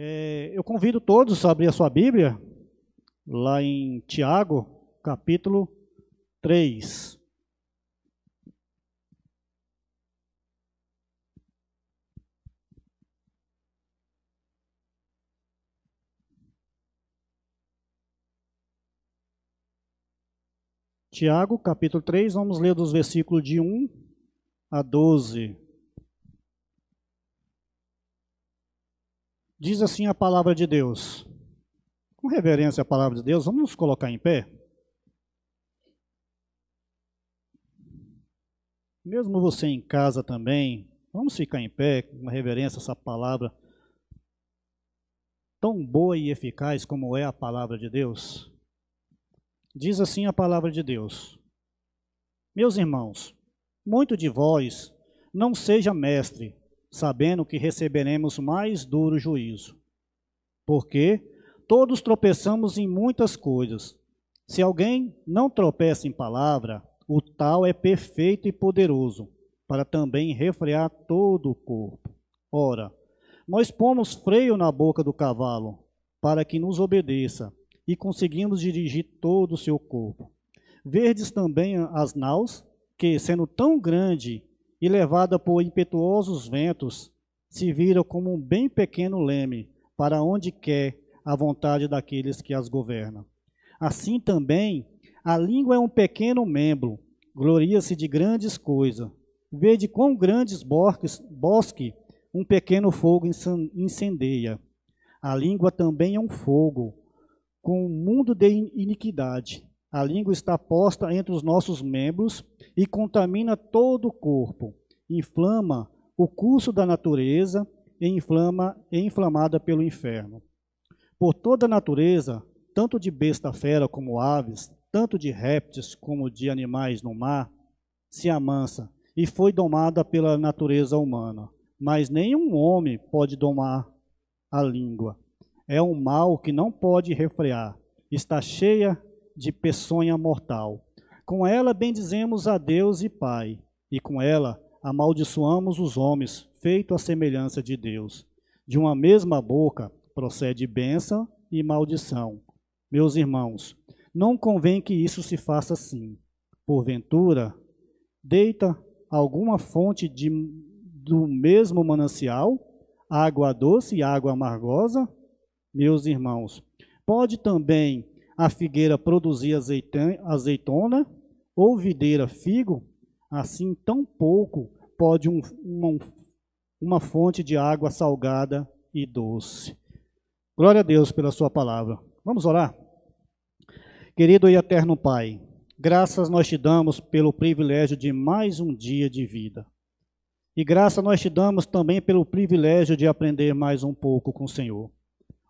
É, eu convido todos a abrir a sua Bíblia, lá em Tiago, capítulo 3. Tiago, capítulo 3, vamos ler dos versículos de 1 a 12. Diz assim a palavra de Deus. Com reverência à palavra de Deus, vamos nos colocar em pé. Mesmo você em casa também, vamos ficar em pé, com reverência a essa palavra tão boa e eficaz como é a palavra de Deus. Diz assim a palavra de Deus: Meus irmãos, muito de vós não seja mestre, sabendo que receberemos mais duro juízo. Porque todos tropeçamos em muitas coisas. Se alguém não tropeça em palavra, o tal é perfeito e poderoso, para também refrear todo o corpo. Ora, nós pomos freio na boca do cavalo, para que nos obedeça, e conseguimos dirigir todo o seu corpo. Verdes também as naus, que, sendo tão grande e levada por impetuosos ventos, se viram como um bem pequeno leme para onde quer a vontade daqueles que as governam. Assim também, a língua é um pequeno membro, gloria-se de grandes coisas. Vede quão grandes bosques, bosque um pequeno fogo incendeia. A língua também é um fogo, com um mundo de iniquidade. A língua está posta entre os nossos membros e contamina todo o corpo, inflama o curso da natureza e inflama e inflamada pelo inferno. Por toda a natureza, tanto de besta fera como aves, tanto de répteis como de animais no mar, se amansa e foi domada pela natureza humana. Mas nenhum homem pode domar a língua. É um mal que não pode refrear. Está cheia de peçonha mortal. Com ela bendizemos a Deus e Pai, e com ela amaldiçoamos os homens, feito à semelhança de Deus. De uma mesma boca procede bênção e maldição. Meus irmãos, não convém que isso se faça assim. Porventura, deita alguma fonte de, do mesmo manancial, água doce e água amargosa? Meus irmãos, pode também a figueira produzia azeitona, ou videira figo, assim tão pouco pode um, uma, uma fonte de água salgada e doce. Glória a Deus pela sua palavra. Vamos orar? Querido e eterno Pai, graças nós te damos pelo privilégio de mais um dia de vida. E graça nós te damos também pelo privilégio de aprender mais um pouco com o Senhor.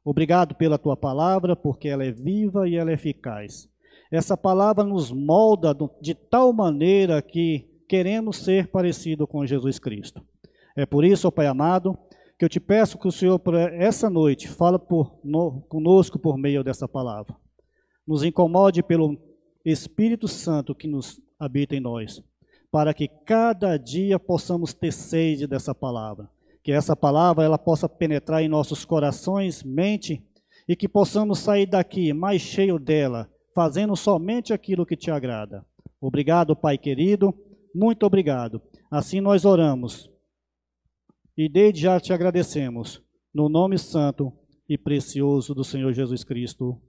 Obrigado pela tua palavra, porque ela é viva e ela é eficaz. Essa palavra nos molda de tal maneira que queremos ser parecido com Jesus Cristo. É por isso, ó Pai amado, que eu te peço que o Senhor, por essa noite, fala por, no, conosco por meio dessa palavra. Nos incomode pelo Espírito Santo que nos habita em nós, para que cada dia possamos ter sede dessa palavra que essa palavra ela possa penetrar em nossos corações, mente, e que possamos sair daqui mais cheio dela, fazendo somente aquilo que te agrada. Obrigado, Pai querido, muito obrigado. Assim nós oramos. E desde já te agradecemos, no nome santo e precioso do Senhor Jesus Cristo.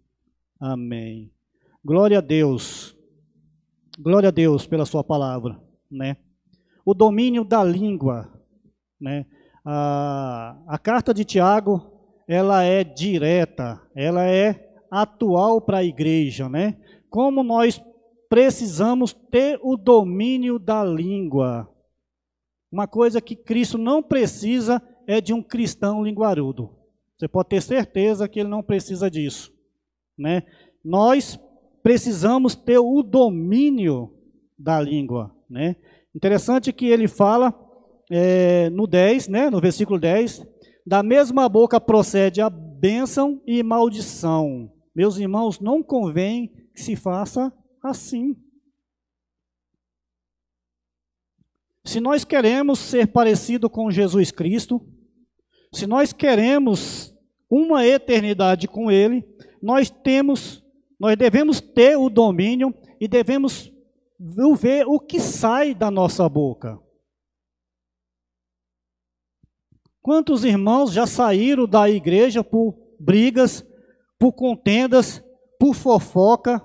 Amém. Glória a Deus. Glória a Deus pela sua palavra, né? O domínio da língua, né? a, a carta de Tiago, ela é direta, ela é atual para a igreja, né? Como nós precisamos ter o domínio da língua. Uma coisa que Cristo não precisa é de um cristão linguarudo. Você pode ter certeza que ele não precisa disso, né? Nós precisamos ter o domínio da língua, né? Interessante que ele fala é, no 10, né, no versículo 10, da mesma boca procede a bênção e maldição. Meus irmãos, não convém que se faça assim. Se nós queremos ser parecido com Jesus Cristo, se nós queremos uma eternidade com Ele, nós temos, nós devemos ter o domínio e devemos ver o que sai da nossa boca. Quantos irmãos já saíram da igreja por brigas, por contendas, por fofoca?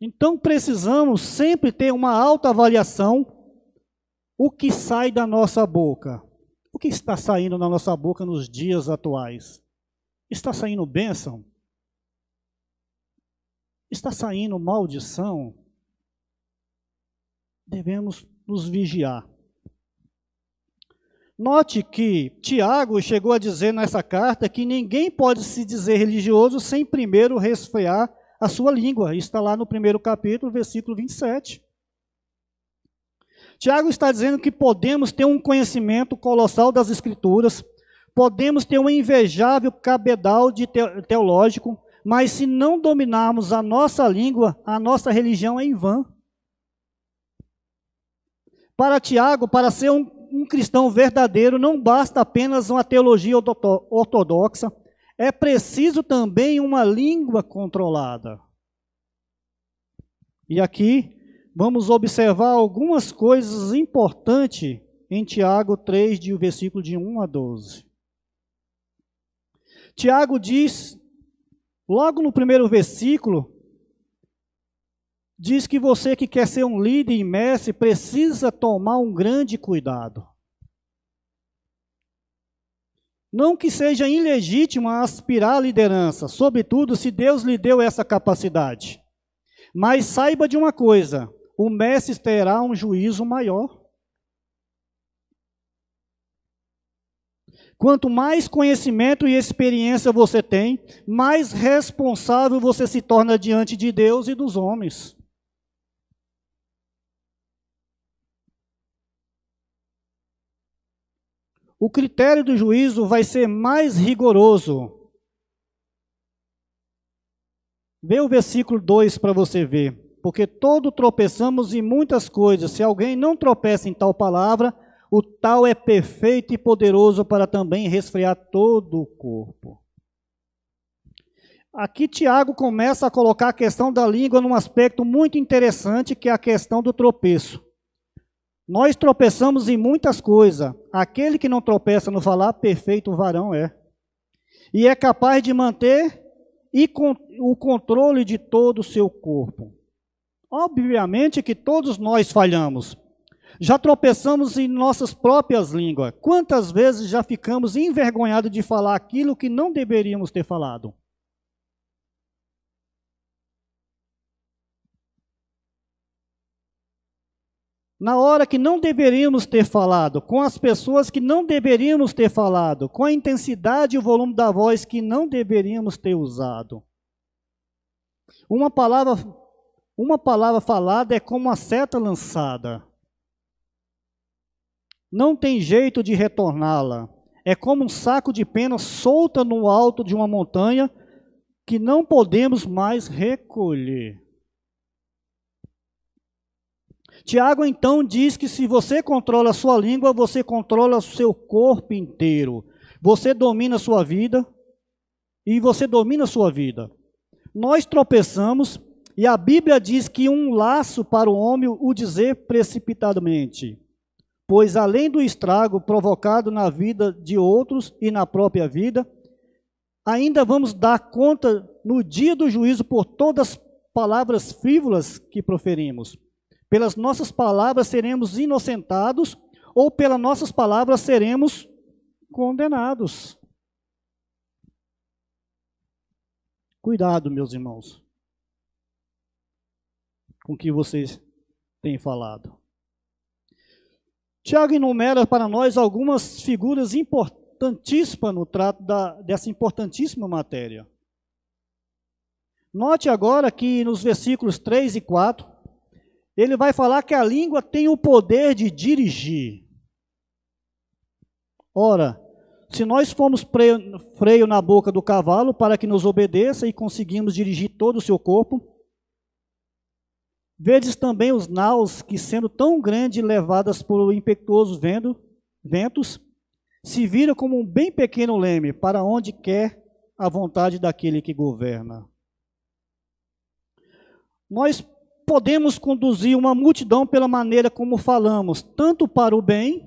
Então precisamos sempre ter uma alta avaliação o que sai da nossa boca. O que está saindo da nossa boca nos dias atuais? Está saindo bênção? Está saindo maldição? Devemos nos vigiar. Note que Tiago chegou a dizer nessa carta que ninguém pode se dizer religioso sem primeiro resfriar a sua língua. Está lá no primeiro capítulo, versículo 27. Tiago está dizendo que podemos ter um conhecimento colossal das Escrituras, podemos ter um invejável cabedal de teológico, mas se não dominarmos a nossa língua, a nossa religião é em vão. Para Tiago, para ser um, um cristão verdadeiro, não basta apenas uma teologia ortodoxa, é preciso também uma língua controlada. E aqui vamos observar algumas coisas importantes em Tiago 3, de versículo de 1 a 12. Tiago diz, logo no primeiro versículo, diz que você que quer ser um líder e mestre precisa tomar um grande cuidado. Não que seja ilegítimo aspirar à liderança, sobretudo se Deus lhe deu essa capacidade. Mas saiba de uma coisa: o mestre terá um juízo maior. Quanto mais conhecimento e experiência você tem, mais responsável você se torna diante de Deus e dos homens. O critério do juízo vai ser mais rigoroso. Vê o versículo 2 para você ver. Porque todo tropeçamos em muitas coisas. Se alguém não tropeça em tal palavra, o tal é perfeito e poderoso para também resfriar todo o corpo. Aqui Tiago começa a colocar a questão da língua num aspecto muito interessante, que é a questão do tropeço. Nós tropeçamos em muitas coisas. Aquele que não tropeça no falar, perfeito varão é. E é capaz de manter o controle de todo o seu corpo. Obviamente que todos nós falhamos. Já tropeçamos em nossas próprias línguas. Quantas vezes já ficamos envergonhados de falar aquilo que não deveríamos ter falado? Na hora que não deveríamos ter falado, com as pessoas que não deveríamos ter falado, com a intensidade e o volume da voz que não deveríamos ter usado. Uma palavra, uma palavra falada é como uma seta lançada. Não tem jeito de retorná-la. É como um saco de pena solta no alto de uma montanha que não podemos mais recolher. Tiago então diz que se você controla a sua língua, você controla o seu corpo inteiro. Você domina a sua vida e você domina a sua vida. Nós tropeçamos e a Bíblia diz que um laço para o homem o dizer precipitadamente. Pois além do estrago provocado na vida de outros e na própria vida, ainda vamos dar conta no dia do juízo por todas as palavras frívolas que proferimos. Pelas nossas palavras seremos inocentados, ou pelas nossas palavras seremos condenados. Cuidado, meus irmãos, com o que vocês têm falado. Tiago enumera para nós algumas figuras importantíssimas no trato da, dessa importantíssima matéria. Note agora que nos versículos 3 e 4, ele vai falar que a língua tem o poder de dirigir. Ora, se nós formos freio, na boca do cavalo para que nos obedeça e conseguimos dirigir todo o seu corpo, vedes também os naus que, sendo tão grandes, levadas por impetuoso vento, ventos, se vira como um bem pequeno leme para onde quer a vontade daquele que governa. Nós podemos conduzir uma multidão pela maneira como falamos, tanto para o bem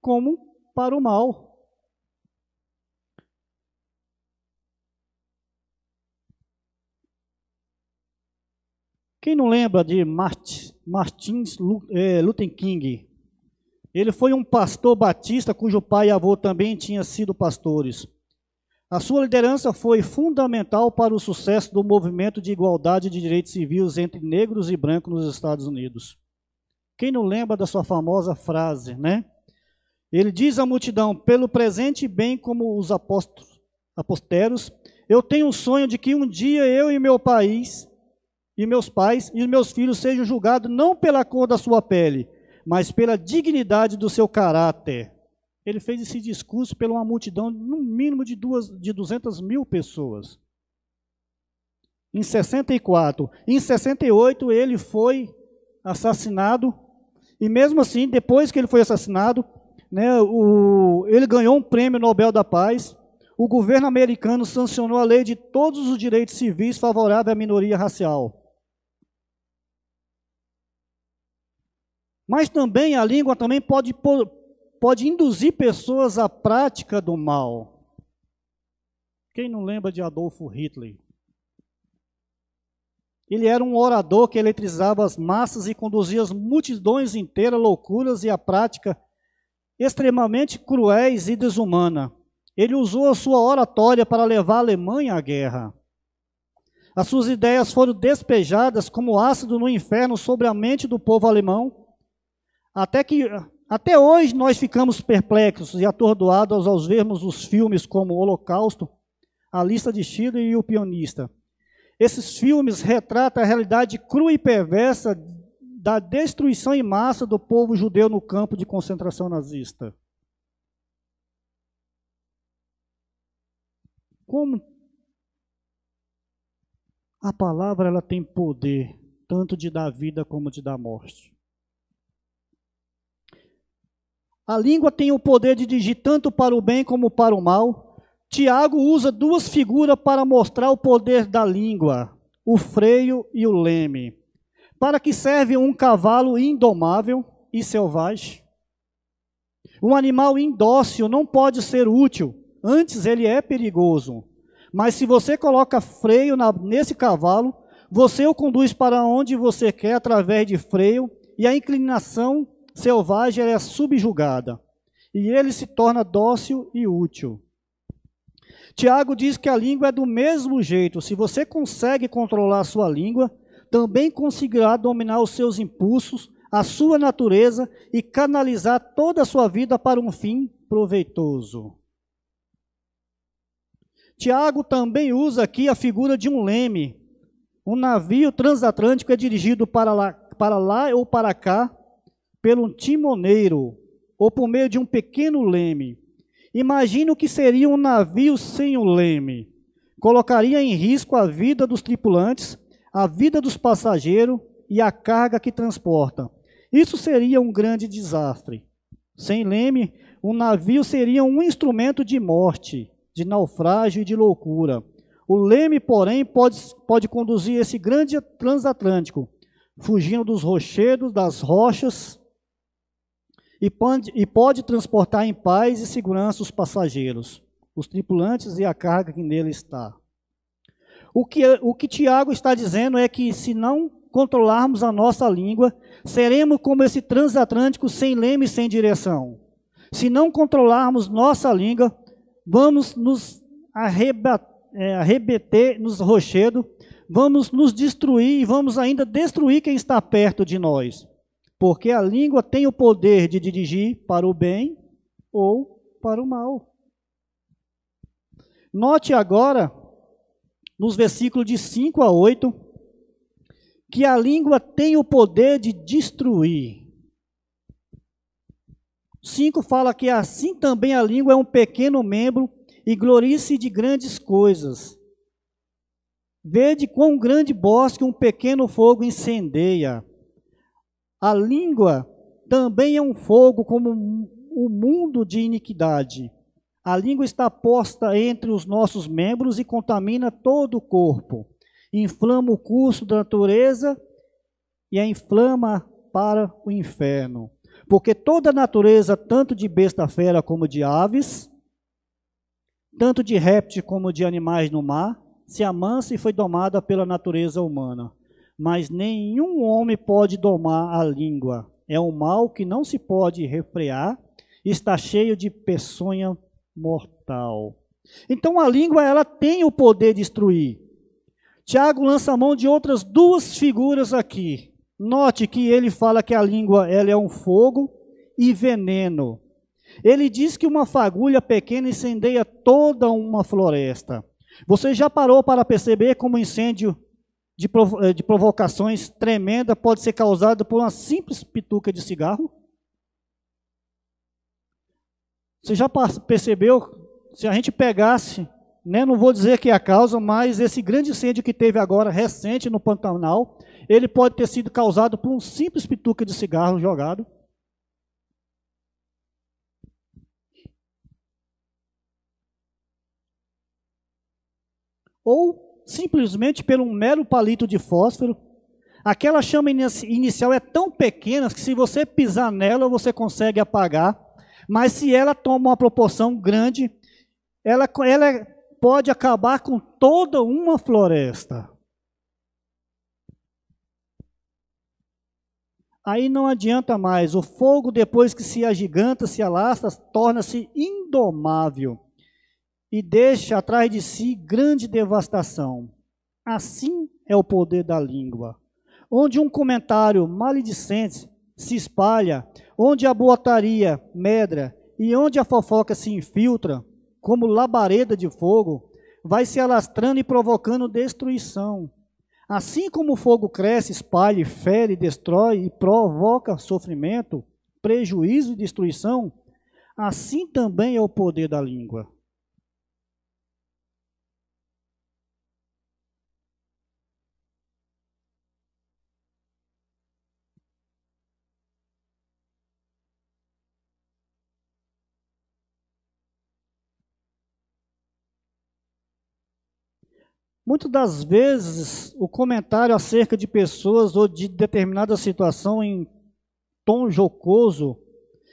como para o mal. Quem não lembra de Martin é, Luther King? Ele foi um pastor batista cujo pai e avô também tinham sido pastores. A sua liderança foi fundamental para o sucesso do movimento de igualdade de direitos civis entre negros e brancos nos Estados Unidos. Quem não lembra da sua famosa frase, né? Ele diz à multidão: pelo presente, bem como os apóstolos, aposteros, eu tenho um sonho de que um dia eu e meu país, e meus pais e meus filhos sejam julgados não pela cor da sua pele, mas pela dignidade do seu caráter. Ele fez esse discurso pela uma multidão, no mínimo de, duas, de 200 mil pessoas. Em 64. Em 68, ele foi assassinado. E mesmo assim, depois que ele foi assassinado, né, o, ele ganhou um prêmio Nobel da Paz. O governo americano sancionou a lei de todos os direitos civis favorável à minoria racial. Mas também a língua também pode pode induzir pessoas à prática do mal. Quem não lembra de Adolfo Hitler? Ele era um orador que eletrizava as massas e conduzia as multidões inteiras a loucuras e a prática extremamente cruéis e desumana. Ele usou a sua oratória para levar a Alemanha à guerra. As suas ideias foram despejadas como ácido no inferno sobre a mente do povo alemão, até que até hoje nós ficamos perplexos e atordoados ao vermos os filmes como Holocausto, A Lista de Schindler e O Pionista. Esses filmes retratam a realidade crua e perversa da destruição em massa do povo judeu no campo de concentração nazista. Como a palavra ela tem poder tanto de dar vida como de dar morte. A língua tem o poder de dirigir tanto para o bem como para o mal. Tiago usa duas figuras para mostrar o poder da língua: o freio e o leme. Para que serve um cavalo indomável e selvagem? Um animal indócil não pode ser útil, antes ele é perigoso. Mas se você coloca freio na, nesse cavalo, você o conduz para onde você quer através de freio, e a inclinação selvagem é subjugada e ele se torna dócil e útil. Tiago diz que a língua é do mesmo jeito. Se você consegue controlar a sua língua, também conseguirá dominar os seus impulsos, a sua natureza e canalizar toda a sua vida para um fim proveitoso. Tiago também usa aqui a figura de um leme. Um navio transatlântico é dirigido para lá, para lá ou para cá pelo timoneiro ou por meio de um pequeno leme. Imagine o que seria um navio sem o leme. Colocaria em risco a vida dos tripulantes, a vida dos passageiros e a carga que transporta. Isso seria um grande desastre. Sem leme, um navio seria um instrumento de morte, de naufrágio e de loucura. O leme, porém, pode, pode conduzir esse grande transatlântico, fugindo dos rochedos, das rochas e pode, e pode transportar em paz e segurança os passageiros, os tripulantes e a carga que nele está. O que, o que Tiago está dizendo é que se não controlarmos a nossa língua, seremos como esse transatlântico sem leme e sem direção. Se não controlarmos nossa língua, vamos nos é, arrebeter nos rochedos, vamos nos destruir e vamos ainda destruir quem está perto de nós porque a língua tem o poder de dirigir para o bem ou para o mal. Note agora, nos versículos de 5 a 8, que a língua tem o poder de destruir. 5 fala que assim também a língua é um pequeno membro e glorie-se de grandes coisas. Vede quão grande bosque um pequeno fogo incendeia. A língua também é um fogo como o mundo de iniquidade. A língua está posta entre os nossos membros e contamina todo o corpo. Inflama o curso da natureza e a inflama para o inferno. Porque toda a natureza, tanto de besta fera como de aves, tanto de répteis como de animais no mar, se amansa e foi domada pela natureza humana. Mas nenhum homem pode domar a língua. É um mal que não se pode refrear, está cheio de peçonha mortal. Então a língua ela tem o poder de destruir. Tiago lança a mão de outras duas figuras aqui. Note que ele fala que a língua ela é um fogo e veneno. Ele diz que uma fagulha pequena incendeia toda uma floresta. Você já parou para perceber como um incêndio de, eh, de provocações tremenda pode ser causado por uma simples pituca de cigarro? Você já percebeu? Se a gente pegasse, né, não vou dizer que é a causa, mas esse grande incêndio que teve agora recente no Pantanal, ele pode ter sido causado por um simples pituca de cigarro jogado. Ou simplesmente por um mero palito de fósforo. Aquela chama inicial é tão pequena que se você pisar nela, você consegue apagar. Mas se ela toma uma proporção grande, ela, ela pode acabar com toda uma floresta. Aí não adianta mais. O fogo, depois que se agiganta, se alastra, torna-se indomável e deixa atrás de si grande devastação. Assim é o poder da língua. Onde um comentário maledicente se espalha, onde a boataria medra e onde a fofoca se infiltra, como labareda de fogo, vai se alastrando e provocando destruição. Assim como o fogo cresce, espalha, fere, destrói e provoca sofrimento, prejuízo e destruição, assim também é o poder da língua. Muitas das vezes, o comentário acerca de pessoas ou de determinada situação em tom jocoso,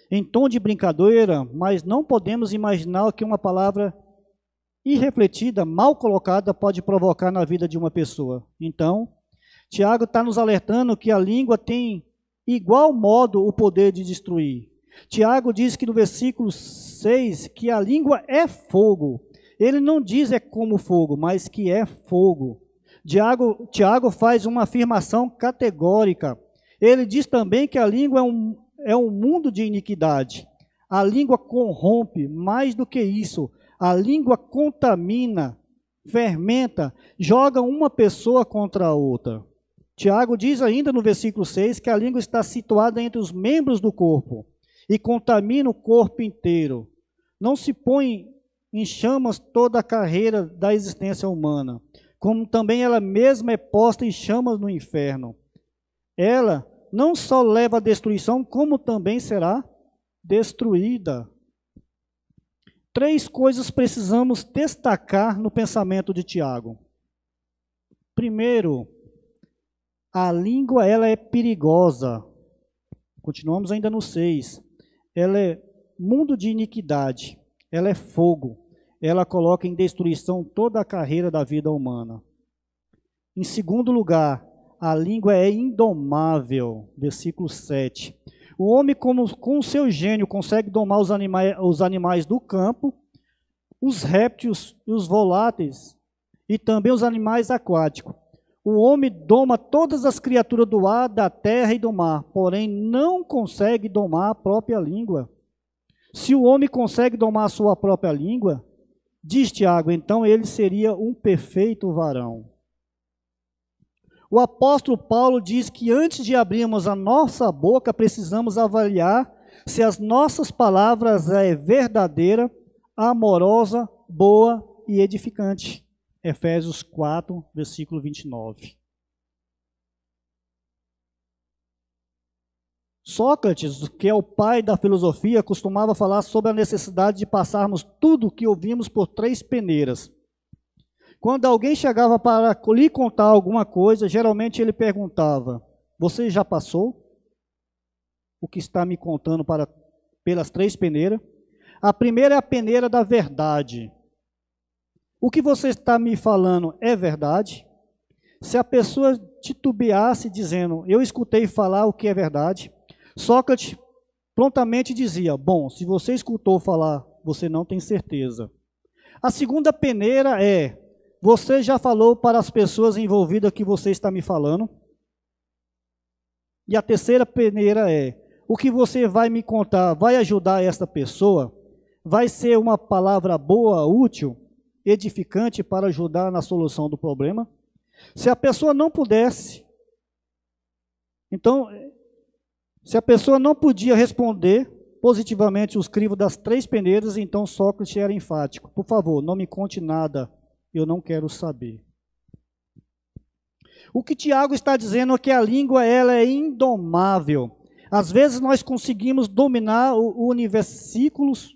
em tom de brincadeira, mas não podemos imaginar que uma palavra irrefletida, mal colocada, pode provocar na vida de uma pessoa. Então, Tiago está nos alertando que a língua tem igual modo o poder de destruir. Tiago diz que no versículo 6 que a língua é fogo ele não diz é como fogo, mas que é fogo. Tiago, Tiago faz uma afirmação categórica. Ele diz também que a língua é um, é um mundo de iniquidade. A língua corrompe, mais do que isso, a língua contamina, fermenta, joga uma pessoa contra a outra. Tiago diz ainda no versículo 6 que a língua está situada entre os membros do corpo e contamina o corpo inteiro. Não se põe em chamas toda a carreira da existência humana, como também ela mesma é posta em chamas no inferno. Ela não só leva à destruição, como também será destruída. Três coisas precisamos destacar no pensamento de Tiago. Primeiro, a língua ela é perigosa. Continuamos ainda no 6. Ela é mundo de iniquidade ela é fogo. Ela coloca em destruição toda a carreira da vida humana. Em segundo lugar, a língua é indomável. Versículo 7. O homem, como, com seu gênio, consegue domar os animais, os animais do campo, os répteis e os voláteis, e também os animais aquáticos. O homem doma todas as criaturas do ar, da terra e do mar, porém não consegue domar a própria língua. Se o homem consegue domar a sua própria língua, diz Tiago, então ele seria um perfeito varão. O apóstolo Paulo diz que antes de abrirmos a nossa boca, precisamos avaliar se as nossas palavras é verdadeira, amorosa, boa e edificante. Efésios 4, versículo 29. Sócrates, que é o pai da filosofia, costumava falar sobre a necessidade de passarmos tudo o que ouvimos por três peneiras. Quando alguém chegava para lhe contar alguma coisa, geralmente ele perguntava: Você já passou o que está me contando para, pelas três peneiras? A primeira é a peneira da verdade. O que você está me falando é verdade? Se a pessoa titubeasse dizendo, eu escutei falar o que é verdade, Sócrates prontamente dizia, bom, se você escutou falar, você não tem certeza. A segunda peneira é, você já falou para as pessoas envolvidas que você está me falando? E a terceira peneira é, o que você vai me contar vai ajudar esta pessoa? Vai ser uma palavra boa, útil, edificante para ajudar na solução do problema? Se a pessoa não pudesse, então, se a pessoa não podia responder positivamente os crivos das três peneiras, então Sócrates era enfático. Por favor, não me conte nada, eu não quero saber. O que Tiago está dizendo é que a língua ela é indomável. Às vezes nós conseguimos dominar os versículos,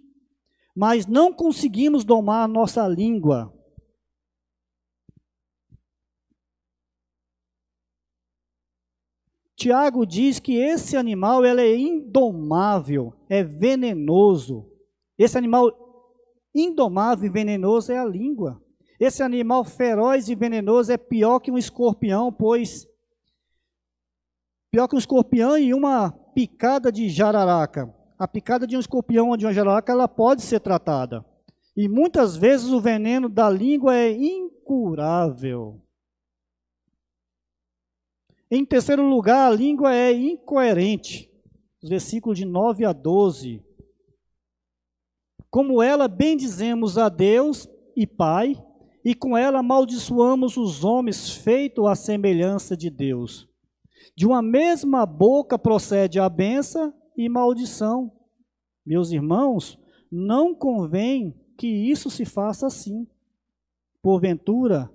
mas não conseguimos domar a nossa língua. Tiago diz que esse animal ele é indomável, é venenoso. Esse animal indomável e venenoso é a língua. Esse animal feroz e venenoso é pior que um escorpião, pois pior que um escorpião e uma picada de jararaca. A picada de um escorpião ou de uma jararaca ela pode ser tratada. E muitas vezes o veneno da língua é incurável. Em terceiro lugar, a língua é incoerente. Os versículos de 9 a 12. Como ela bendizemos a Deus e Pai, e com ela amaldiçoamos os homens feitos à semelhança de Deus. De uma mesma boca procede a benção e maldição. Meus irmãos, não convém que isso se faça assim. Porventura,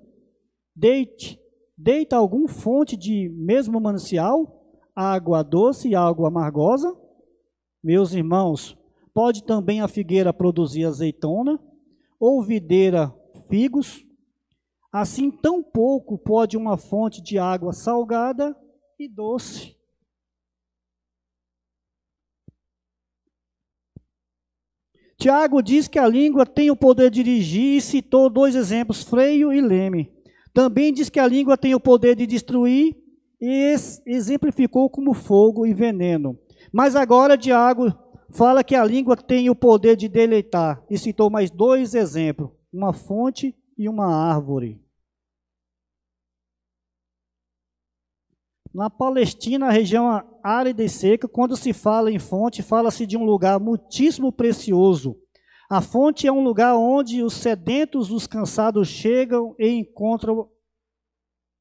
deite Deita algum fonte de mesmo manancial, água doce e água amargosa? Meus irmãos, pode também a figueira produzir azeitona, ou videira figos? Assim, tão pouco pode uma fonte de água salgada e doce. Tiago diz que a língua tem o poder de dirigir e citou dois exemplos, freio e leme. Também diz que a língua tem o poder de destruir e exemplificou como fogo e veneno. Mas agora Tiago fala que a língua tem o poder de deleitar e citou mais dois exemplos, uma fonte e uma árvore. Na Palestina, a região árida e seca, quando se fala em fonte, fala-se de um lugar muitíssimo precioso, a fonte é um lugar onde os sedentos, os cansados chegam e encontram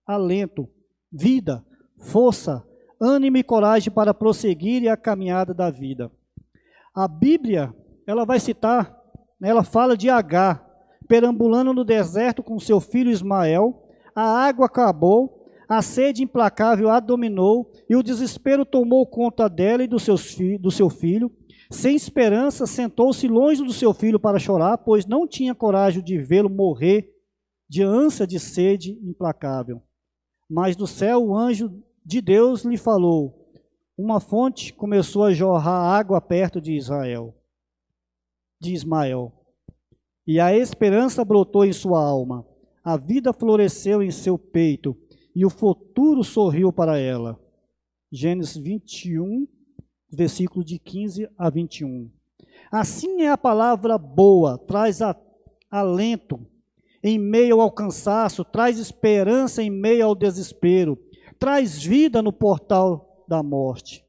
alento, vida, força, ânimo e coragem para prosseguir a caminhada da vida. A Bíblia, ela vai citar, né, ela fala de Agar, perambulando no deserto com seu filho Ismael, a água acabou, a sede implacável a dominou e o desespero tomou conta dela e do, seus do seu filho. Sem esperança, sentou-se longe do seu filho para chorar, pois não tinha coragem de vê-lo morrer de ânsia de sede implacável. Mas do céu o anjo de Deus lhe falou: Uma fonte começou a jorrar água perto de Israel, de Ismael. E a esperança brotou em sua alma. A vida floresceu em seu peito e o futuro sorriu para ela. Gênesis 21, versículo de 15 a 21. Assim é a palavra boa, traz a, alento em meio ao cansaço, traz esperança em meio ao desespero, traz vida no portal da morte.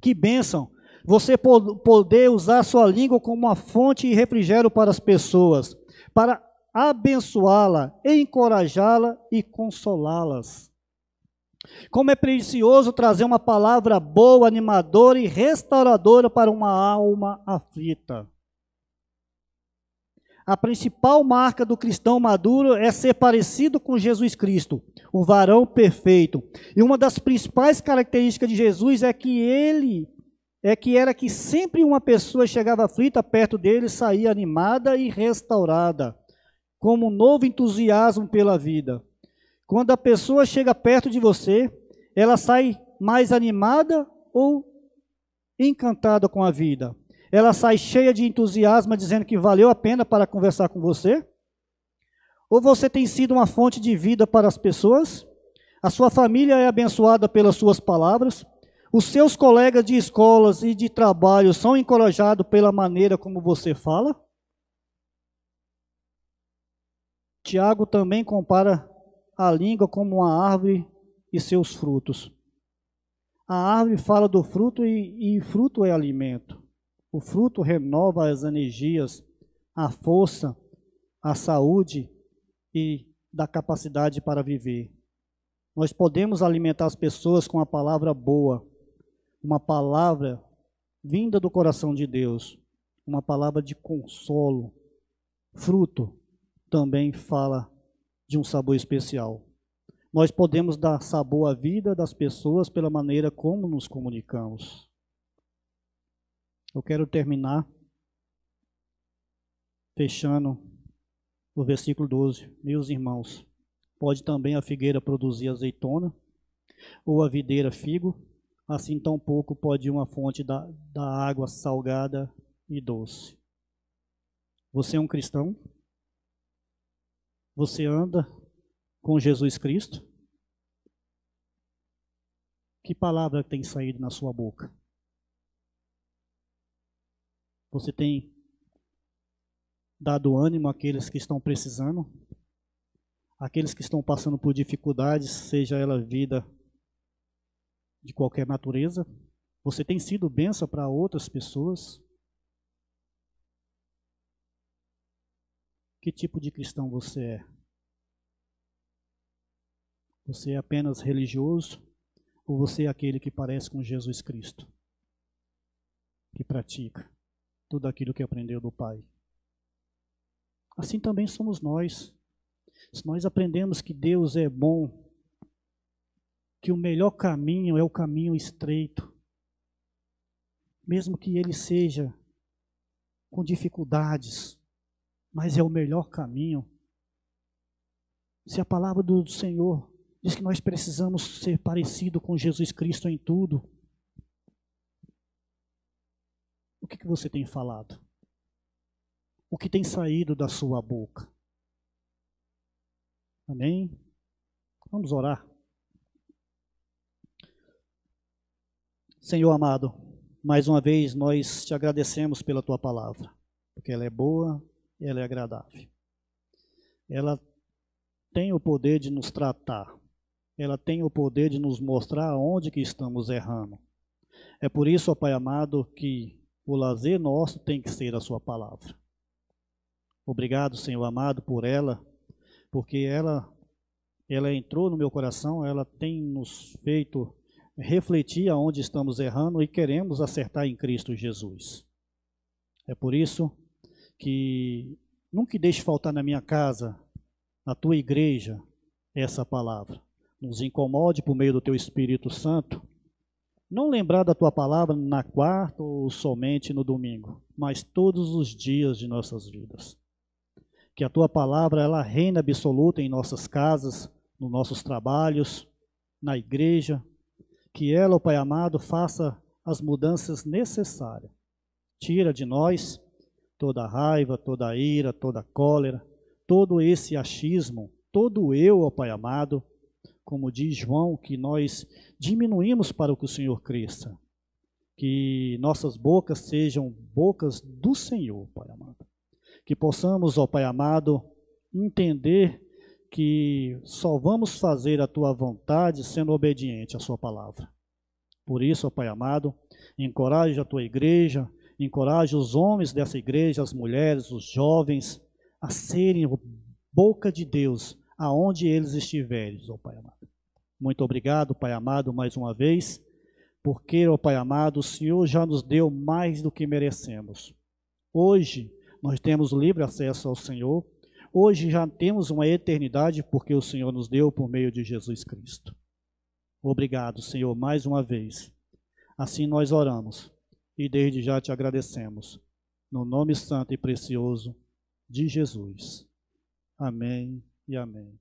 Que bênção! Você poder usar sua língua como uma fonte de refrigério para as pessoas, para abençoá-la, encorajá-la e consolá-las. Como é precioso trazer uma palavra boa, animadora e restauradora para uma alma aflita. A principal marca do cristão maduro é ser parecido com Jesus Cristo, o varão perfeito. E uma das principais características de Jesus é que ele é que era que sempre uma pessoa chegava aflita perto dele saía animada e restaurada, como um novo entusiasmo pela vida. Quando a pessoa chega perto de você, ela sai mais animada ou encantada com a vida? Ela sai cheia de entusiasmo, dizendo que valeu a pena para conversar com você? Ou você tem sido uma fonte de vida para as pessoas? A sua família é abençoada pelas suas palavras? Os seus colegas de escolas e de trabalho são encorajados pela maneira como você fala? Tiago também compara a língua como uma árvore e seus frutos. A árvore fala do fruto e, e fruto é alimento. O fruto renova as energias, a força, a saúde e da capacidade para viver. Nós podemos alimentar as pessoas com a palavra boa, uma palavra vinda do coração de Deus, uma palavra de consolo. Fruto também fala de um sabor especial. Nós podemos dar sabor à vida das pessoas pela maneira como nos comunicamos. Eu quero terminar fechando o versículo 12. Meus irmãos, pode também a figueira produzir azeitona, ou a videira figo, assim tão pouco pode uma fonte da, da água salgada e doce. Você é um cristão? Você anda com Jesus Cristo? Que palavra tem saído na sua boca? Você tem dado ânimo àqueles que estão precisando? Aqueles que estão passando por dificuldades, seja ela vida de qualquer natureza. Você tem sido benção para outras pessoas. Que tipo de cristão você é? Você é apenas religioso ou você é aquele que parece com Jesus Cristo? Que pratica tudo aquilo que aprendeu do Pai. Assim também somos nós. Se nós aprendemos que Deus é bom que o melhor caminho é o caminho estreito. Mesmo que ele seja com dificuldades, mas é o melhor caminho. Se a palavra do Senhor diz que nós precisamos ser parecido com Jesus Cristo em tudo, o que, que você tem falado? O que tem saído da sua boca? Amém? Vamos orar. Senhor amado, mais uma vez nós te agradecemos pela tua palavra, porque ela é boa, ela é agradável. Ela tem o poder de nos tratar. Ela tem o poder de nos mostrar onde que estamos errando. É por isso, ó Pai amado, que o lazer nosso tem que ser a sua palavra. Obrigado, Senhor amado, por ela, porque ela ela entrou no meu coração, ela tem nos feito refletir aonde estamos errando e queremos acertar em Cristo Jesus. É por isso que nunca deixe faltar na minha casa, na tua igreja, essa palavra. Nos incomode por meio do teu Espírito Santo. Não lembrar da tua palavra na quarta ou somente no domingo, mas todos os dias de nossas vidas. Que a tua palavra ela reina absoluta em nossas casas, nos nossos trabalhos, na igreja, que ela, o Pai amado, faça as mudanças necessárias. Tira de nós toda raiva, toda ira, toda cólera, todo esse achismo, todo eu, ó Pai amado, como diz João, que nós diminuímos para que o Senhor cresça. Que nossas bocas sejam bocas do Senhor, Pai amado. Que possamos, ó Pai amado, entender que só vamos fazer a tua vontade sendo obediente à sua palavra. Por isso, ó Pai amado, encoraje a tua igreja, encoraje os homens dessa igreja, as mulheres, os jovens, a serem boca de Deus aonde eles estiverem, ó Pai amado. Muito obrigado, Pai amado, mais uma vez, porque, ó Pai amado, o Senhor já nos deu mais do que merecemos. Hoje, Nós temos livre acesso ao Senhor. Hoje já temos uma eternidade porque o Senhor nos deu por meio de Jesus Cristo. Obrigado, Senhor, mais uma vez. Assim nós oramos e desde já te agradecemos. No nome santo e precioso de Jesus. Amém e amém.